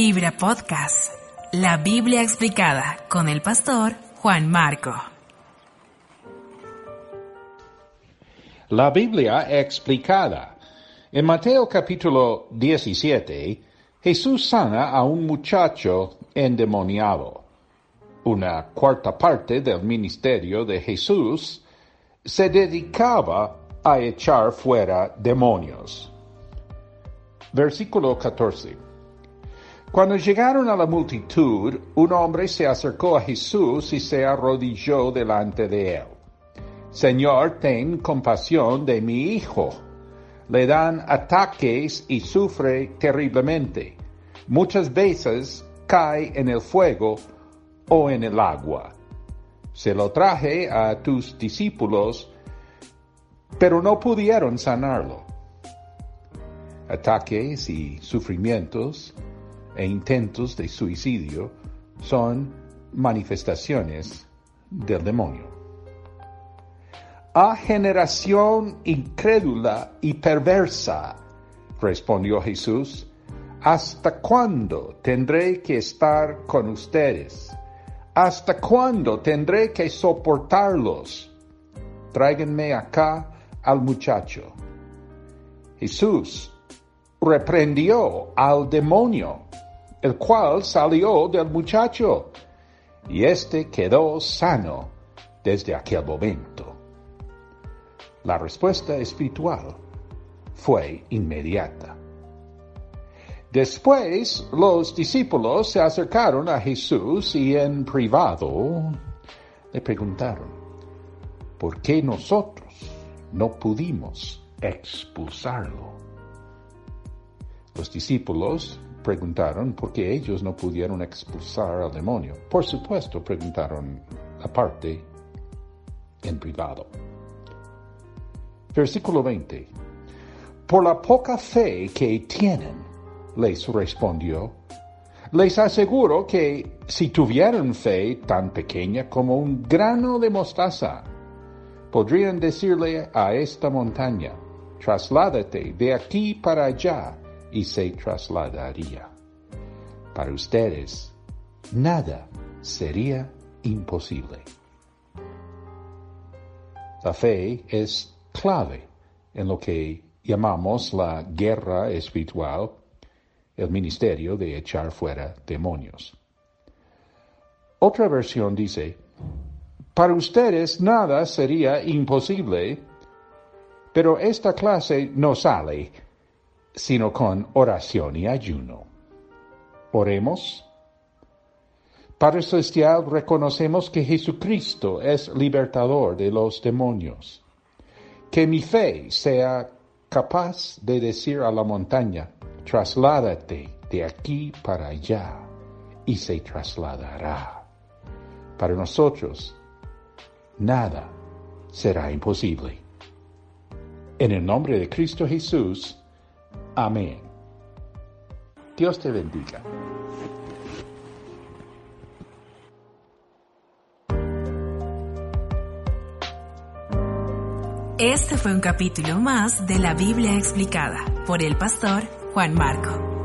Vibra Podcast. La Biblia explicada con el pastor Juan Marco. La Biblia explicada. En Mateo capítulo 17, Jesús sana a un muchacho endemoniado. Una cuarta parte del ministerio de Jesús se dedicaba a echar fuera demonios. Versículo 14. Cuando llegaron a la multitud, un hombre se acercó a Jesús y se arrodilló delante de él. Señor, ten compasión de mi hijo. Le dan ataques y sufre terriblemente. Muchas veces cae en el fuego o en el agua. Se lo traje a tus discípulos, pero no pudieron sanarlo. Ataques y sufrimientos e intentos de suicidio son manifestaciones del demonio. A generación incrédula y perversa, respondió Jesús, ¿hasta cuándo tendré que estar con ustedes? ¿Hasta cuándo tendré que soportarlos? Tráiganme acá al muchacho. Jesús reprendió al demonio el cual salió del muchacho, y éste quedó sano desde aquel momento. La respuesta espiritual fue inmediata. Después los discípulos se acercaron a Jesús y en privado le preguntaron, ¿por qué nosotros no pudimos expulsarlo? Los discípulos preguntaron por qué ellos no pudieron expulsar al demonio. Por supuesto, preguntaron aparte en privado. Versículo 20. Por la poca fe que tienen, les respondió, les aseguro que si tuvieran fe tan pequeña como un grano de mostaza, podrían decirle a esta montaña, trasládate de aquí para allá y se trasladaría. Para ustedes, nada sería imposible. La fe es clave en lo que llamamos la guerra espiritual, el ministerio de echar fuera demonios. Otra versión dice, para ustedes nada sería imposible, pero esta clase no sale sino con oración y ayuno. Oremos. Padre Celestial, reconocemos que Jesucristo es libertador de los demonios. Que mi fe sea capaz de decir a la montaña, trasládate de aquí para allá, y se trasladará. Para nosotros, nada será imposible. En el nombre de Cristo Jesús, Amén. Dios te bendiga. Este fue un capítulo más de la Biblia explicada por el pastor Juan Marco.